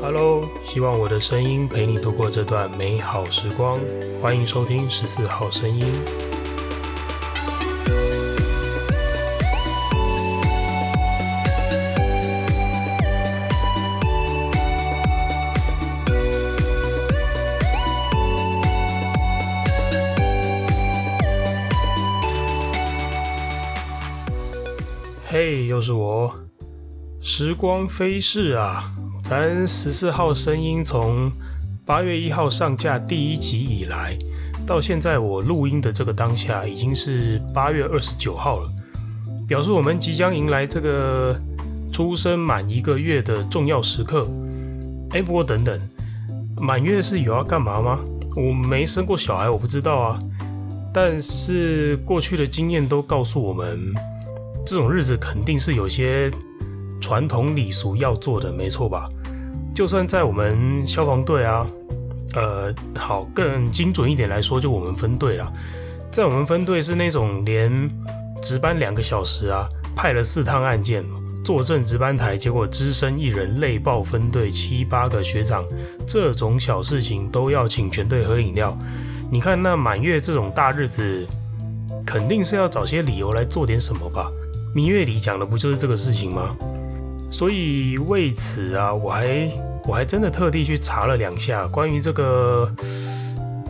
Hello，希望我的声音陪你度过这段美好时光。欢迎收听十四号声音。嘿又是我。时光飞逝啊！咱十四号声音从八月一号上架第一集以来，到现在我录音的这个当下，已经是八月二十九号了，表示我们即将迎来这个出生满一个月的重要时刻。哎，不过等等，满月是有要干嘛吗？我没生过小孩，我不知道啊。但是过去的经验都告诉我们，这种日子肯定是有些传统礼俗要做的，没错吧？就算在我们消防队啊，呃，好，更精准一点来说，就我们分队啦。在我们分队是那种连值班两个小时啊，派了四趟案件，坐镇值班台，结果只身一人累爆分队七八个学长，这种小事情都要请全队喝饮料。你看那满月这种大日子，肯定是要找些理由来做点什么吧？芈月里讲的不就是这个事情吗？所以为此啊，我还我还真的特地去查了两下关于这个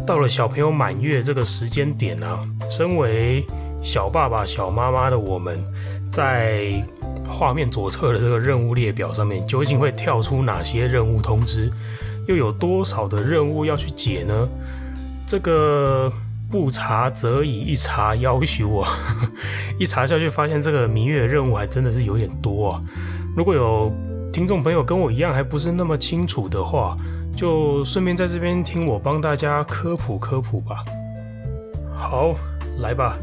到了小朋友满月这个时间点啊，身为小爸爸、小妈妈的我们，在画面左侧的这个任务列表上面，究竟会跳出哪些任务通知，又有多少的任务要去解呢？这个不查则已，一查要求我，一查下去发现这个明月的任务还真的是有点多啊。如果有听众朋友跟我一样还不是那么清楚的话，就顺便在这边听我帮大家科普科普吧。好，来吧。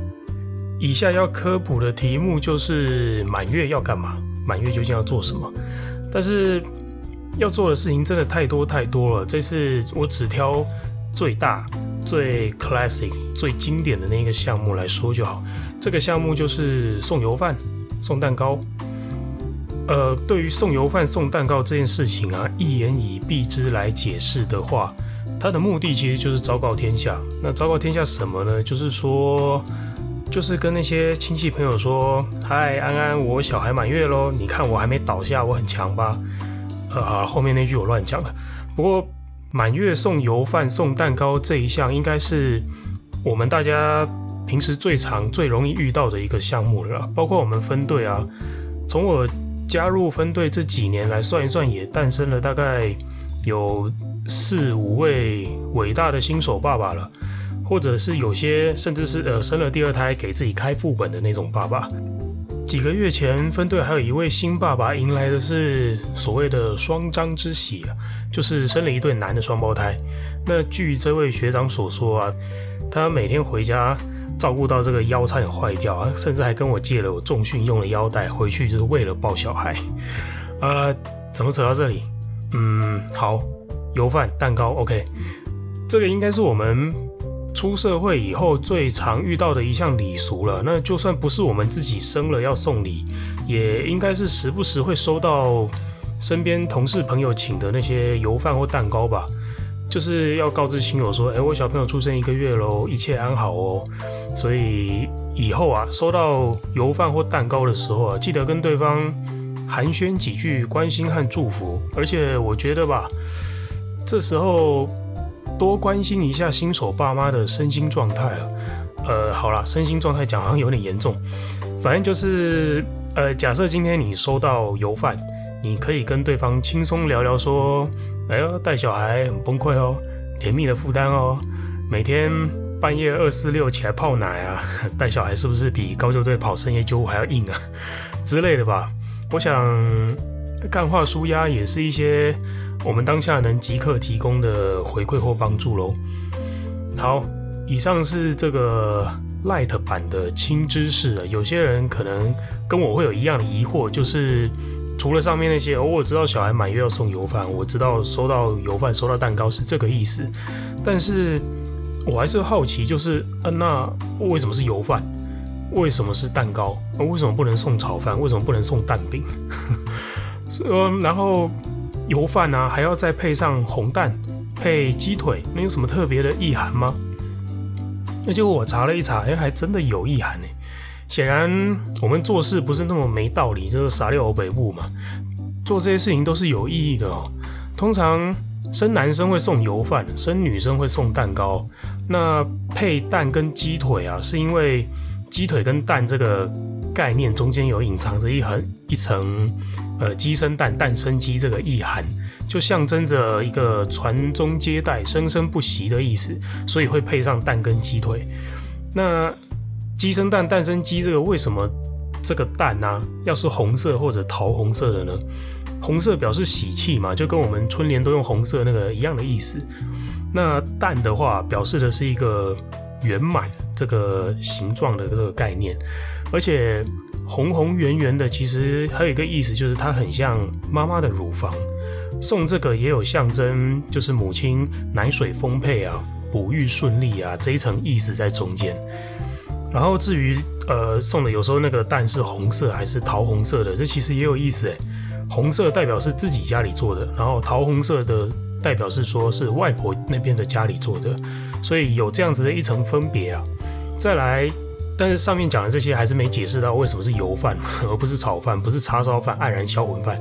以下要科普的题目就是满月要干嘛？满月究竟要做什么？但是要做的事情真的太多太多了。这次我只挑最大、最 classic、最经典的那个项目来说就好。这个项目就是送油饭、送蛋糕。呃，对于送油饭、送蛋糕这件事情啊，一言以蔽之来解释的话，它的目的其实就是昭告天下。那昭告天下什么呢？就是说，就是跟那些亲戚朋友说：“嗨，安安，我小孩满月喽！你看我还没倒下，我很强吧？”呃，后面那句我乱讲了。不过，满月送油饭、送蛋糕这一项，应该是我们大家平时最常、最容易遇到的一个项目了。包括我们分队啊，从我加入分队这几年来算一算，也诞生了大概有四五位伟大的新手爸爸了，或者是有些甚至是呃生了第二胎给自己开副本的那种爸爸。几个月前，分队还有一位新爸爸迎来的是所谓的双张之喜啊，就是生了一对男的双胞胎。那据这位学长所说啊，他每天回家。照顾到这个腰差点坏掉啊，甚至还跟我借了我重训用的腰带回去，就是为了抱小孩。呃，怎么扯到这里？嗯，好，油饭蛋糕，OK，这个应该是我们出社会以后最常遇到的一项礼俗了。那就算不是我们自己生了要送礼，也应该是时不时会收到身边同事朋友请的那些油饭或蛋糕吧。就是要告知亲友说，哎，我小朋友出生一个月喽，一切安好哦。所以以后啊，收到油饭或蛋糕的时候啊，记得跟对方寒暄几句，关心和祝福。而且我觉得吧，这时候多关心一下新手爸妈的身心状态啊。呃，好啦，身心状态讲好像有点严重，反正就是，呃，假设今天你收到油饭，你可以跟对方轻松聊聊说。哎呦，带小孩很崩溃哦，甜蜜的负担哦，每天半夜二四六起来泡奶啊，带小孩是不是比高救队跑深夜救护还要硬啊 之类的吧？我想干话舒压也是一些我们当下能即刻提供的回馈或帮助喽。好，以上是这个 light 版的轻知识啊，有些人可能跟我会有一样的疑惑，就是。除了上面那些，哦，我知道小孩满月要送油饭，我知道收到油饭、收到蛋糕是这个意思，但是我还是好奇，就是，啊，那为什么是油饭？为什么是蛋糕？为什么不能送炒饭？为什么不能送蛋饼？然后油饭啊，还要再配上红蛋配鸡腿，那有什么特别的意涵吗？那结果我查了一查，哎，还真的有意涵呢。显然我们做事不是那么没道理，就是傻六北部嘛。做这些事情都是有意义的哦。通常生男生会送油饭，生女生会送蛋糕。那配蛋跟鸡腿啊，是因为鸡腿跟蛋这个概念中间有隐藏着一横一层呃鸡生蛋，蛋生鸡这个意涵，就象征着一个传宗接代、生生不息的意思，所以会配上蛋跟鸡腿。那鸡生蛋，蛋生鸡，这个为什么这个蛋呢、要是红色或者桃红色的呢？红色表示喜气嘛，就跟我们春联都用红色那个一样的意思。那蛋的话，表示的是一个圆满这个形状的这个概念，而且红红圆圆的，其实还有一个意思，就是它很像妈妈的乳房。送这个也有象征，就是母亲奶水丰沛啊，哺育顺利啊这一层意思在中间。然后至于呃送的有时候那个蛋是红色还是桃红色的，这其实也有意思诶。红色代表是自己家里做的，然后桃红色的代表是说是外婆那边的家里做的，所以有这样子的一层分别啊。再来，但是上面讲的这些还是没解释到为什么是油饭而不是炒饭，不是叉烧饭、黯然销魂饭。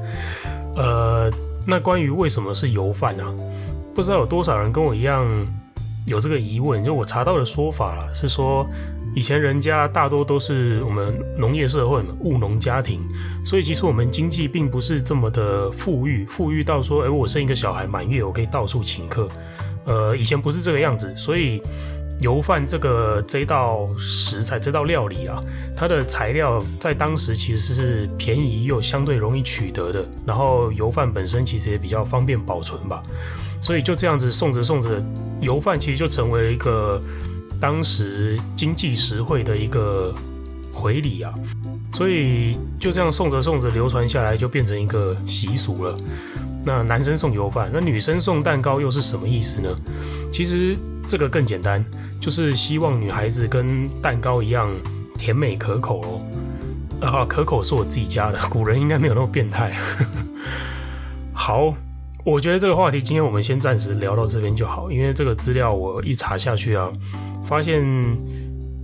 呃，那关于为什么是油饭啊？不知道有多少人跟我一样有这个疑问。就我查到的说法了，是说。以前人家大多都是我们农业社会嘛，务农家庭，所以其实我们经济并不是这么的富裕，富裕到说，哎，我生一个小孩满月，我可以到处请客。呃，以前不是这个样子，所以油饭这个这道食材，这道料理啊，它的材料在当时其实是便宜又相对容易取得的，然后油饭本身其实也比较方便保存吧，所以就这样子送着送着，油饭其实就成为了一个。当时经济实惠的一个回礼啊，所以就这样送着送着流传下来，就变成一个习俗了。那男生送油饭，那女生送蛋糕又是什么意思呢？其实这个更简单，就是希望女孩子跟蛋糕一样甜美可口哦。啊，可口是我自己加的，古人应该没有那么变态。好，我觉得这个话题今天我们先暂时聊到这边就好，因为这个资料我一查下去啊。发现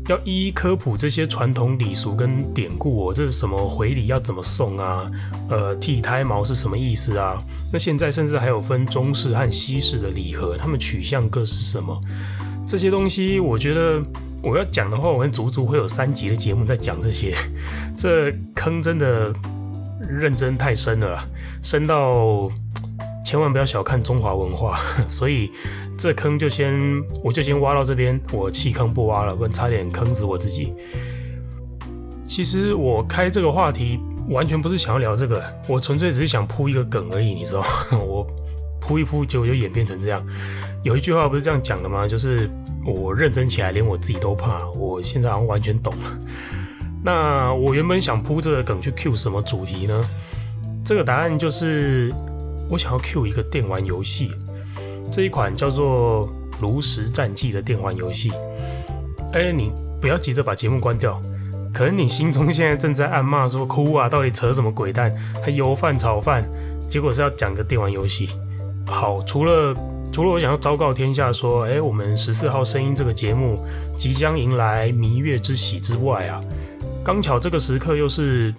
要一一科普这些传统礼俗跟典故哦，这是什么回礼要怎么送啊？呃，剃胎毛是什么意思啊？那现在甚至还有分中式和西式的礼盒，他们取向各是什么？这些东西，我觉得我要讲的话，我们足足会有三集的节目在讲这些。这坑真的认真太深了，深到。千万不要小看中华文化，所以这坑就先我就先挖到这边，我弃坑不挖了，不然差点坑死我自己。其实我开这个话题完全不是想要聊这个，我纯粹只是想铺一个梗而已，你知道吗？我铺一铺，结果就演变成这样。有一句话不是这样讲的吗？就是我认真起来，连我自己都怕。我现在好像完全懂了。那我原本想铺这个梗去 Q 什么主题呢？这个答案就是。我想要 cue 一个电玩游戏，这一款叫做《炉石战记》的电玩游戏。哎，你不要急着把节目关掉，可能你心中现在正在暗骂说：“哭啊，到底扯什么鬼蛋？还油饭炒饭，结果是要讲个电玩游戏。”好，除了除了我想要昭告天下说：“哎，我们十四号声音这个节目即将迎来弥月之喜之外啊，刚巧这个时刻又是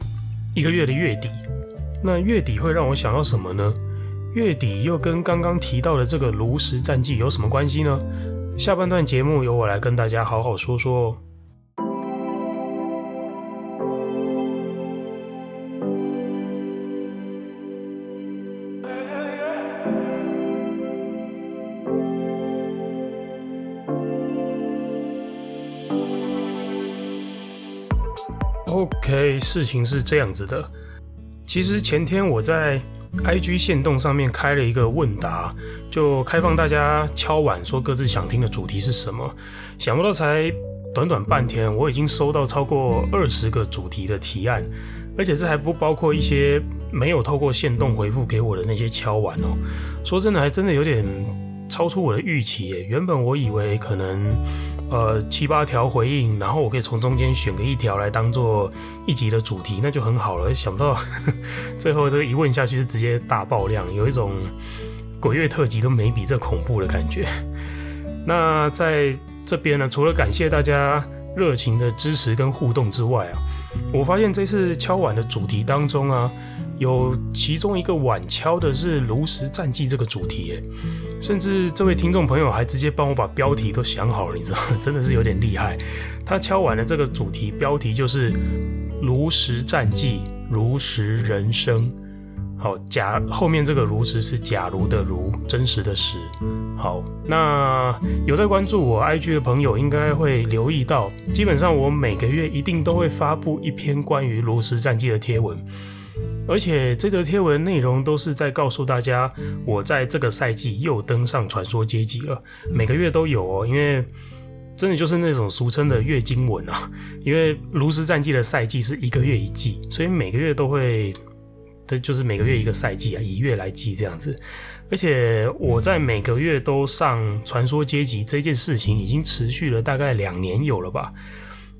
一个月的月底，那月底会让我想到什么呢？”月底又跟刚刚提到的这个炉石战记有什么关系呢？下半段节目由我来跟大家好好说说哦。OK，事情是这样子的，其实前天我在。IG 线动上面开了一个问答，就开放大家敲碗说各自想听的主题是什么。想不到才短短半天，我已经收到超过二十个主题的提案，而且这还不包括一些没有透过限动回复给我的那些敲碗哦。说真的，还真的有点超出我的预期耶。原本我以为可能呃七八条回应，然后我可以从中间选个一条来当做一集的主题，那就很好了。想不到 最后这一问下去是直接大爆量，有一种鬼月特辑都没比这恐怖的感觉。那在这边呢，除了感谢大家热情的支持跟互动之外啊，我发现这次敲碗的主题当中啊，有其中一个碗敲的是炉石战记这个主题，诶，甚至这位听众朋友还直接帮我把标题都想好了，你知道吗？真的是有点厉害。他敲碗的这个主题标题就是炉石战记，炉石人生。好，假后面这个炉石是假如的如，真实的实。好，那有在关注我 IG 的朋友应该会留意到，基本上我每个月一定都会发布一篇关于炉石战记的贴文，而且这则贴文内容都是在告诉大家，我在这个赛季又登上传说阶级了。每个月都有哦，因为真的就是那种俗称的月经文啊，因为炉石战记的赛季是一个月一季，所以每个月都会。这就是每个月一个赛季啊，以月来计这样子。而且我在每个月都上传说阶级这件事情，已经持续了大概两年有了吧。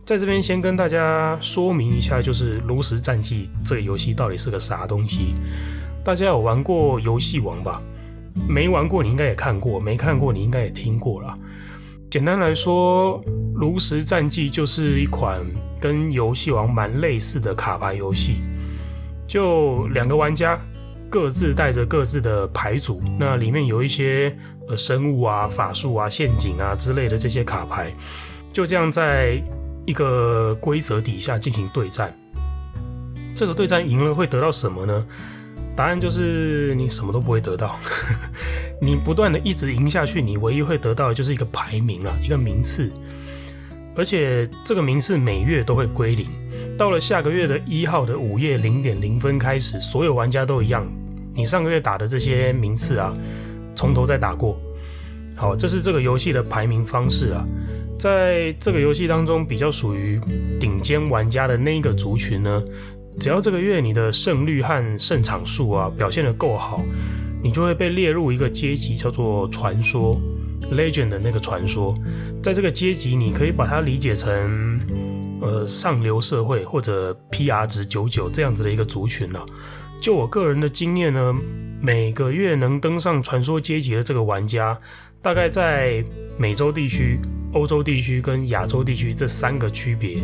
在这边先跟大家说明一下，就是炉石战记这个游戏到底是个啥东西。大家有玩过游戏王吧？没玩过你应该也看过，没看过你应该也听过了。简单来说，炉石战记就是一款跟游戏王蛮类似的卡牌游戏。就两个玩家各自带着各自的牌组，那里面有一些呃生物啊、法术啊、陷阱啊之类的这些卡牌，就这样在一个规则底下进行对战。这个对战赢了会得到什么呢？答案就是你什么都不会得到。你不断的一直赢下去，你唯一会得到的就是一个排名了，一个名次。而且这个名次每月都会归零，到了下个月的一号的午夜零点零分开始，所有玩家都一样，你上个月打的这些名次啊，从头再打过。好，这是这个游戏的排名方式啊，在这个游戏当中比较属于顶尖玩家的那一个族群呢，只要这个月你的胜率和胜场数啊表现得够好，你就会被列入一个阶级，叫做传说。Legend 的那个传说，在这个阶级，你可以把它理解成，呃，上流社会或者 PR 值九九这样子的一个族群了。就我个人的经验呢，每个月能登上传说阶级的这个玩家，大概在美洲地区、欧洲地区跟亚洲地区这三个区别，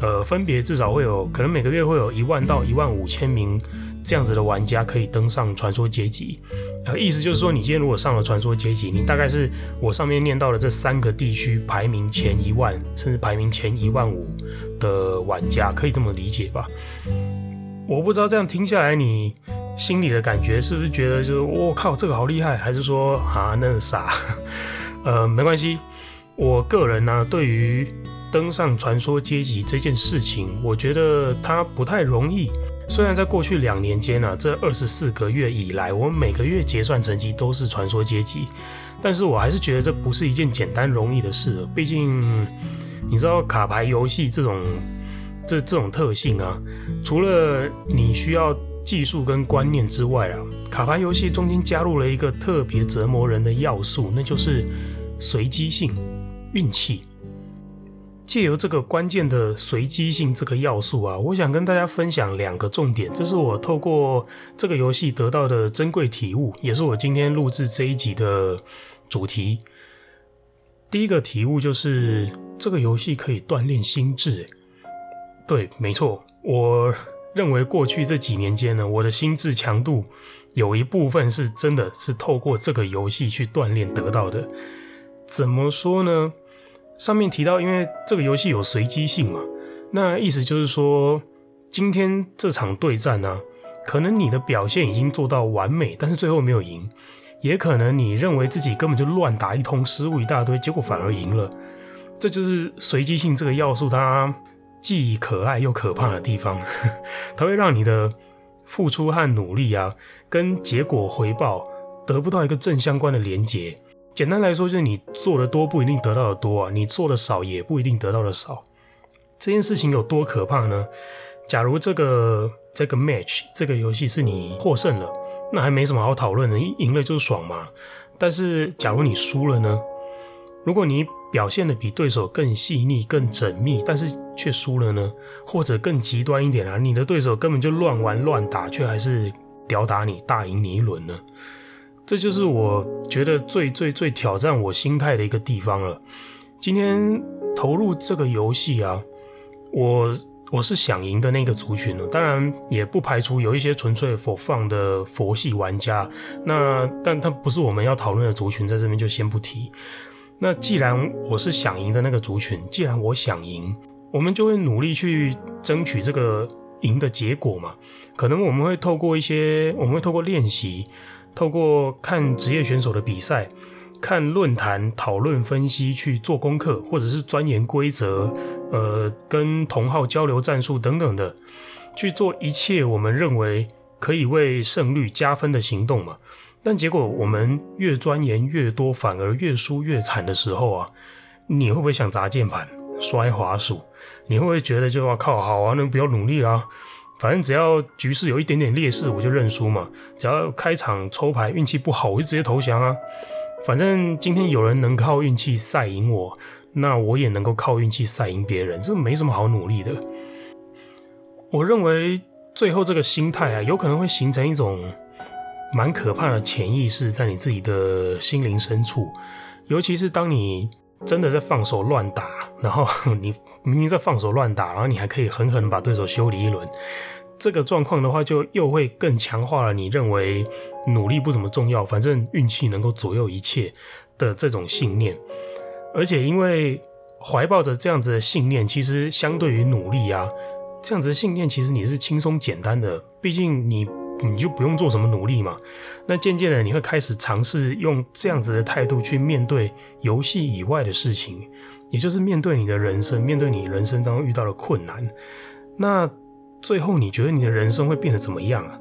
呃，分别至少会有可能每个月会有一万到一万五千名。这样子的玩家可以登上传说阶级，呃，意思就是说，你今天如果上了传说阶级，你大概是我上面念到的这三个地区排名前一万，甚至排名前一万五的玩家，可以这么理解吧？我不知道这样听下来，你心里的感觉是不是觉得就是我靠，这个好厉害，还是说啊，那个傻？呃，没关系，我个人呢，对于登上传说阶级这件事情，我觉得它不太容易。虽然在过去两年间呢、啊，这二十四个月以来，我每个月结算成绩都是传说阶级，但是我还是觉得这不是一件简单容易的事。毕竟，你知道卡牌游戏这种这这种特性啊，除了你需要技术跟观念之外啊，卡牌游戏中间加入了一个特别折磨人的要素，那就是随机性、运气。借由这个关键的随机性这个要素啊，我想跟大家分享两个重点，这是我透过这个游戏得到的珍贵体悟，也是我今天录制这一集的主题。第一个体悟就是这个游戏可以锻炼心智。对，没错，我认为过去这几年间呢，我的心智强度有一部分是真的是透过这个游戏去锻炼得到的。怎么说呢？上面提到，因为这个游戏有随机性嘛，那意思就是说，今天这场对战呢、可能你的表现已经做到完美，但是最后没有赢；也可能你认为自己根本就乱打一通，失误一大堆，结果反而赢了。这就是随机性这个要素，它既可爱又可怕的地方。它会让你的付出和努力啊，跟结果回报得不到一个正相关的连结。简单来说，就是你做的多不一定得到的多啊，你做的少也不一定得到的少。这件事情有多可怕呢？假如这个这个 match 这个游戏是你获胜了，那还没什么好讨论的，赢了就是爽嘛。但是假如你输了呢？如果你表现得比对手更细腻、更缜密，但是却输了呢？或者更极端一点啊，你的对手根本就乱玩乱打，却还是吊打你、大赢你一轮呢？这就是我觉得最最最挑战我心态的一个地方了。今天投入这个游戏啊，我我是想赢的那个族群了。当然也不排除有一些纯粹佛放的佛系玩家，那但他不是我们要讨论的族群，在这边就先不提。那既然我是想赢的那个族群，既然我想赢，我们就会努力去争取这个赢的结果嘛。可能我们会透过一些，我们会透过练习，透过看职业选手的比赛，看论坛讨论分析去做功课，或者是钻研规则，呃，跟同好交流战术等等的，去做一切我们认为可以为胜率加分的行动嘛。但结果我们越钻研越多，反而越输越惨的时候啊，你会不会想砸键盘、摔滑鼠？你会不会觉得就要靠好啊，那不要努力啦，反正只要局势有一点点劣势，我就认输嘛。只要开场抽牌运气不好，我就直接投降啊。反正今天有人能靠运气赛赢我，那我也能够靠运气赛赢别人，这没什么好努力的。我认为最后这个心态啊，有可能会形成一种。蛮可怕的潜意识在你自己的心灵深处，尤其是当你真的在放手乱打，然后 你明明在放手乱打，然后你还可以狠狠把对手修理一轮，这个状况的话，就又会更强化了你认为努力不怎么重要，反正运气能够左右一切的这种信念。而且因为怀抱着这样子的信念，其实相对于努力啊，这样子的信念其实你是轻松简单的，毕竟你。你就不用做什么努力嘛。那渐渐的，你会开始尝试用这样子的态度去面对游戏以外的事情，也就是面对你的人生，面对你人生当中遇到的困难。那最后，你觉得你的人生会变得怎么样啊？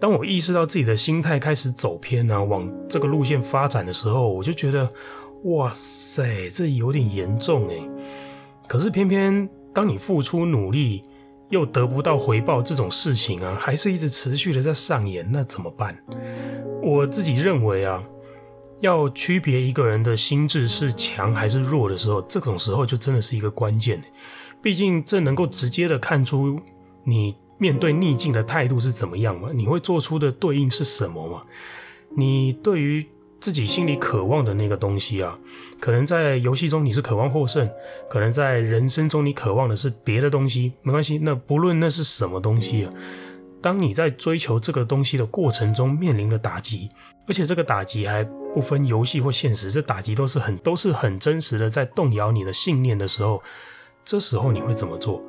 当我意识到自己的心态开始走偏啊，往这个路线发展的时候，我就觉得，哇塞，这有点严重诶。可是偏偏当你付出努力，又得不到回报这种事情啊，还是一直持续的在上演，那怎么办？我自己认为啊，要区别一个人的心智是强还是弱的时候，这种时候就真的是一个关键。毕竟这能够直接的看出你面对逆境的态度是怎么样嘛，你会做出的对应是什么嘛？你对于自己心里渴望的那个东西啊，可能在游戏中你是渴望获胜，可能在人生中你渴望的是别的东西，没关系。那不论那是什么东西啊，当你在追求这个东西的过程中面临了打击，而且这个打击还不分游戏或现实，这打击都是很都是很真实的，在动摇你的信念的时候，这时候你会怎么做？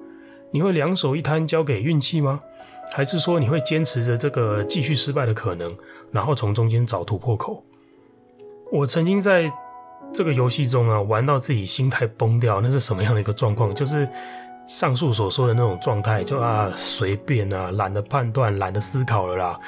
你会两手一摊交给运气吗？还是说你会坚持着这个继续失败的可能，然后从中间找突破口？我曾经在这个游戏中啊，玩到自己心态崩掉，那是什么样的一个状况？就是上述所说的那种状态，就啊随便啊，懒得判断，懒得思考了啦，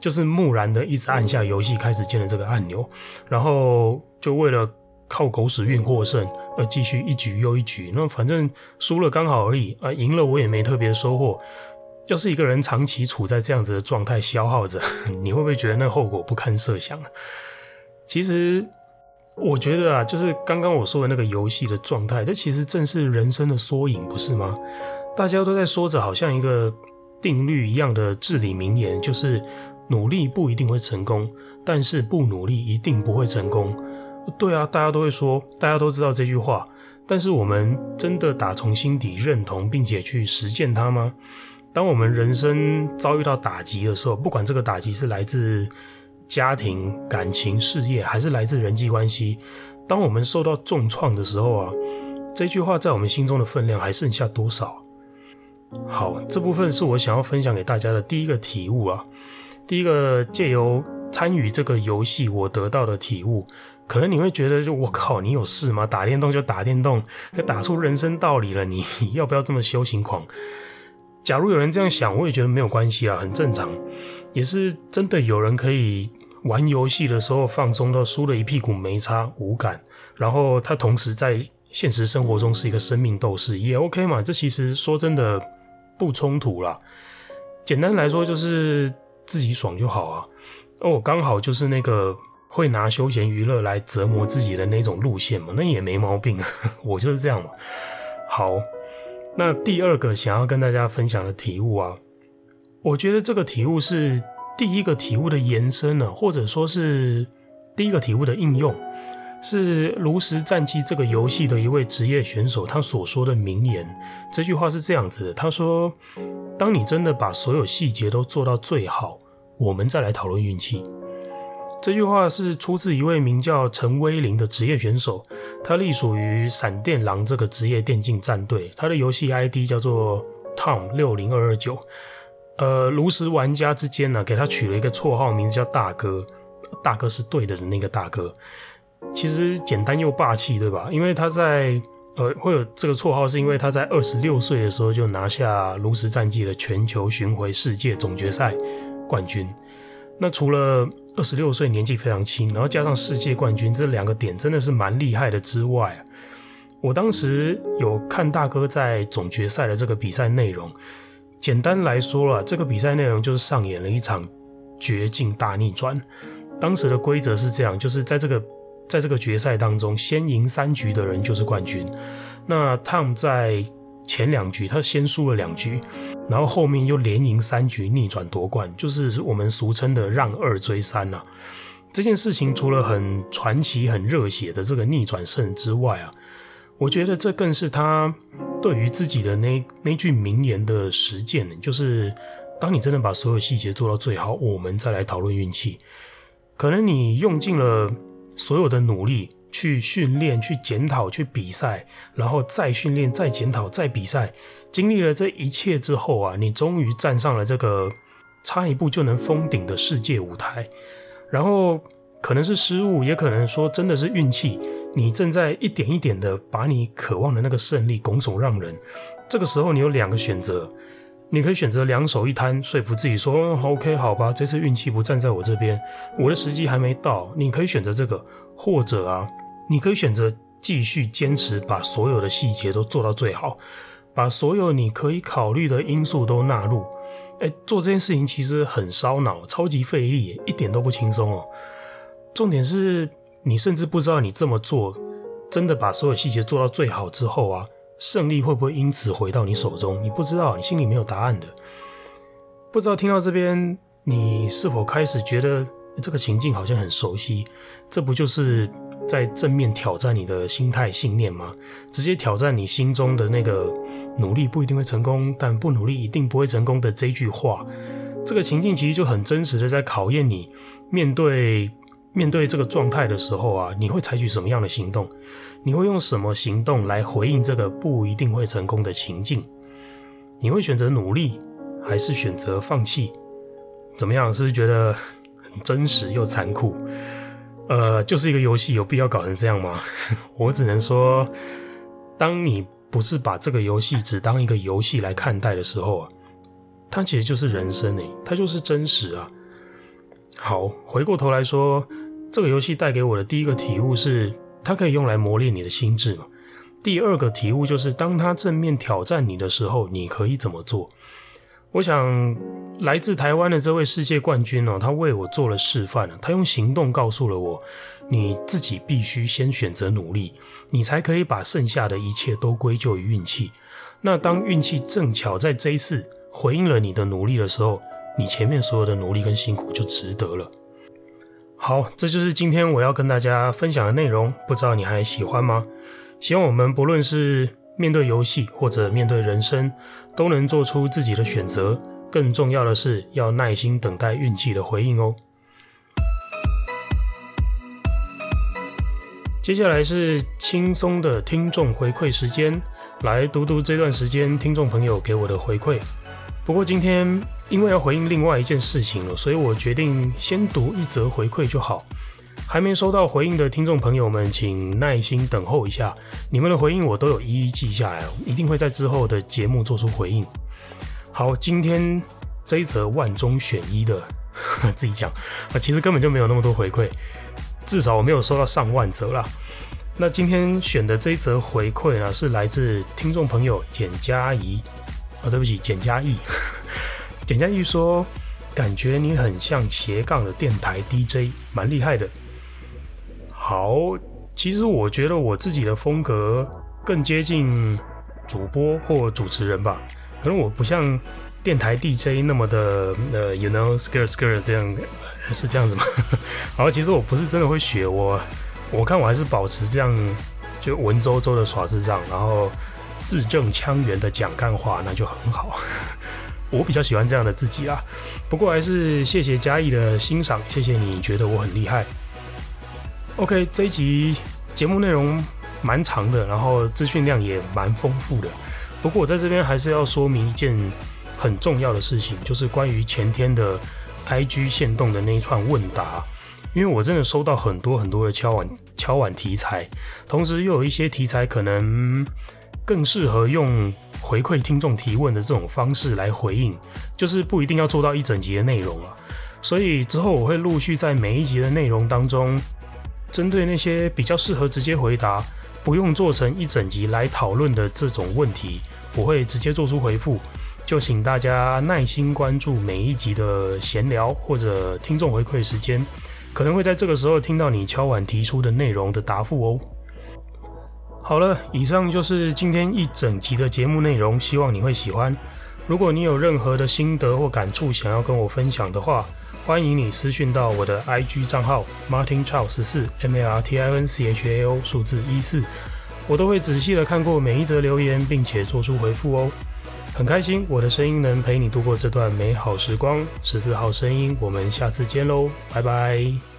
就是木然的一直按下游戏开始键的这个按钮，然后就为了靠狗屎运获胜而继续一局又一局。那反正输了刚好而已啊，赢了我也没特别收获。要是一个人长期处在这样子的状态消耗着，你会不会觉得那后果不堪设想？其实，我觉得啊，就是刚刚我说的那个游戏的状态，这其实正是人生的缩影，不是吗？大家都在说着好像一个定律一样的至理名言，就是努力不一定会成功，但是不努力一定不会成功。对啊，大家都会说，大家都知道这句话，但是我们真的打从心底认同并且去实践它吗？当我们人生遭遇到打击的时候，不管这个打击是来自……家庭、感情、事业，还是来自人际关系。当我们受到重创的时候啊，这句话在我们心中的分量还剩下多少？好，这部分是我想要分享给大家的第一个体悟啊。第一个借由参与这个游戏，我得到的体悟，可能你会觉得，就我靠，你有事吗？打电动就打电动，打出人生道理了，你要不要这么修行狂？假如有人这样想，我也觉得没有关系啊，很正常，也是真的有人可以。玩游戏的时候放松到输了一屁股没差无感，然后他同时在现实生活中是一个生命斗士也 OK 嘛？这其实说真的不冲突啦。简单来说就是自己爽就好啊。哦，刚好就是那个会拿休闲娱乐来折磨自己的那种路线嘛，那也没毛病啊，我就是这样嘛。好，那第二个想要跟大家分享的体悟啊，我觉得这个体悟是第一个体悟的延伸呢，或者说是第一个体悟的应用，是《炉石战记》这个游戏的一位职业选手他所说的名言。这句话是这样子的，他说：“当你真的把所有细节都做到最好，我们再来讨论运气。”这句话是出自一位名叫陈威霖的职业选手，他隶属于闪电狼这个职业电竞战队，他的游戏 ID 叫做 Tom 六零二二九。呃，炉石玩家之间呢，给他取了一个绰号，名字叫大哥，大哥是对的那个大哥。其实简单又霸气，对吧？因为他在呃会有这个绰号，是因为他在二十六岁的时候就拿下炉石战记的全球巡回世界总决赛冠军。那除了二十六岁年纪非常轻，然后加上世界冠军这两个点真的是蛮厉害的之外，我当时有看大哥在总决赛的这个比赛内容。简单来说啦，这个比赛内容就是上演了一场绝境大逆转。当时的规则是这样，就是在这个在这个决赛当中，先赢三局的人就是冠军。那 Tom 在前两局他先输了两局。然后后面又连赢三局逆转夺冠，就是我们俗称的让二追三呐、啊。这件事情除了很传奇、很热血的这个逆转胜之外啊，我觉得这更是他对于自己的那那句名言的实践，就是当你真的把所有细节做到最好，我们再来讨论运气。可能你用尽了所有的努力。去训练、去检讨、去比赛，然后再训练、再检讨、再比赛。经历了这一切之后啊，你终于站上了这个差一步就能封顶的世界舞台。然后可能是失误，也可能说真的是运气。你正在一点一点的把你渴望的那个胜利拱手让人。这个时候，你有两个选择：你可以选择两手一摊，说服自己说：“OK，好吧，这次运气不站在我这边，我的时机还没到。”你可以选择这个，或者啊。你可以选择继续坚持，把所有的细节都做到最好，把所有你可以考虑的因素都纳入。哎，做这件事情其实很烧脑，超级费力，一点都不轻松哦。重点是你甚至不知道你这么做，真的把所有细节做到最好之后啊，胜利会不会因此回到你手中？你不知道，你心里没有答案的。不知道听到这边，你是否开始觉得这个情境好像很熟悉？这不就是？在正面挑战你的心态信念吗？直接挑战你心中的那个努力不一定会成功，但不努力一定不会成功的这句话。这个情境其实就很真实的在考验你面对面对这个状态的时候啊，你会采取什么样的行动？你会用什么行动来回应这个不一定会成功的情境？你会选择努力，还是选择放弃？怎么样？是不是觉得很真实又残酷？呃，就是一个游戏，有必要搞成这样吗？我只能说，当你不是把这个游戏只当一个游戏来看待的时候啊，它其实就是人生诶，它就是真实啊。好，回过头来说，这个游戏带给我的第一个体悟是，它可以用来磨练你的心智嘛。第二个体悟就是，当它正面挑战你的时候，你可以怎么做？我想，来自台湾的这位世界冠军哦，他为我做了示范，他用行动告诉了我，你自己必须先选择努力，你才可以把剩下的一切都归咎于运气。那当运气正巧在这一次回应了你的努力的时候，你前面所有的努力跟辛苦就值得了。好，这就是今天我要跟大家分享的内容，不知道你还喜欢吗？希望我们不论是面对游戏或者面对人生，都能做出自己的选择。更重要的是，要耐心等待运气的回应哦。接下来是轻松的听众回馈时间，来读读这段时间听众朋友给我的回馈。不过今天因为要回应另外一件事情了，所以我决定先读一则回馈就好。还没收到回应的听众朋友们，请耐心等候一下。你们的回应我都有一一记下来，一定会在之后的节目做出回应。好，今天这一则万中选一的，自己讲啊，其实根本就没有那么多回馈，至少我没有收到上万则啦。那今天选的这一则回馈呢，是来自听众朋友简嘉怡啊，对不起，简嘉义。简嘉义说，感觉你很像斜杠的电台 DJ，蛮厉害的。好，其实我觉得我自己的风格更接近主播或主持人吧，可能我不像电台 DJ 那么的呃，you know skirt skirt 这样，是这样子吗？好，其实我不是真的会学，我我看我还是保持这样，就文绉绉的耍智障，然后字正腔圆的讲干话，那就很好。我比较喜欢这样的自己啦。不过还是谢谢嘉义的欣赏，谢谢你觉得我很厉害。OK，这一集节目内容蛮长的，然后资讯量也蛮丰富的。不过我在这边还是要说明一件很重要的事情，就是关于前天的 IG 限动的那一串问答，因为我真的收到很多很多的敲碗敲碗题材，同时又有一些题材可能更适合用回馈听众提问的这种方式来回应，就是不一定要做到一整集的内容啊。所以之后我会陆续在每一集的内容当中。针对那些比较适合直接回答，不用做成一整集来讨论的这种问题，我会直接做出回复。就请大家耐心关注每一集的闲聊或者听众回馈时间，可能会在这个时候听到你敲碗提出的内容的答复哦。好了，以上就是今天一整集的节目内容，希望你会喜欢。如果你有任何的心得或感触想要跟我分享的话，欢迎你私讯到我的 IG 账号 Martin Chao 十四 M A R T I N C H A O 数字一四，我都会仔细的看过每一则留言，并且做出回复哦。很开心我的声音能陪你度过这段美好时光。十四号声音，我们下次见喽，拜拜。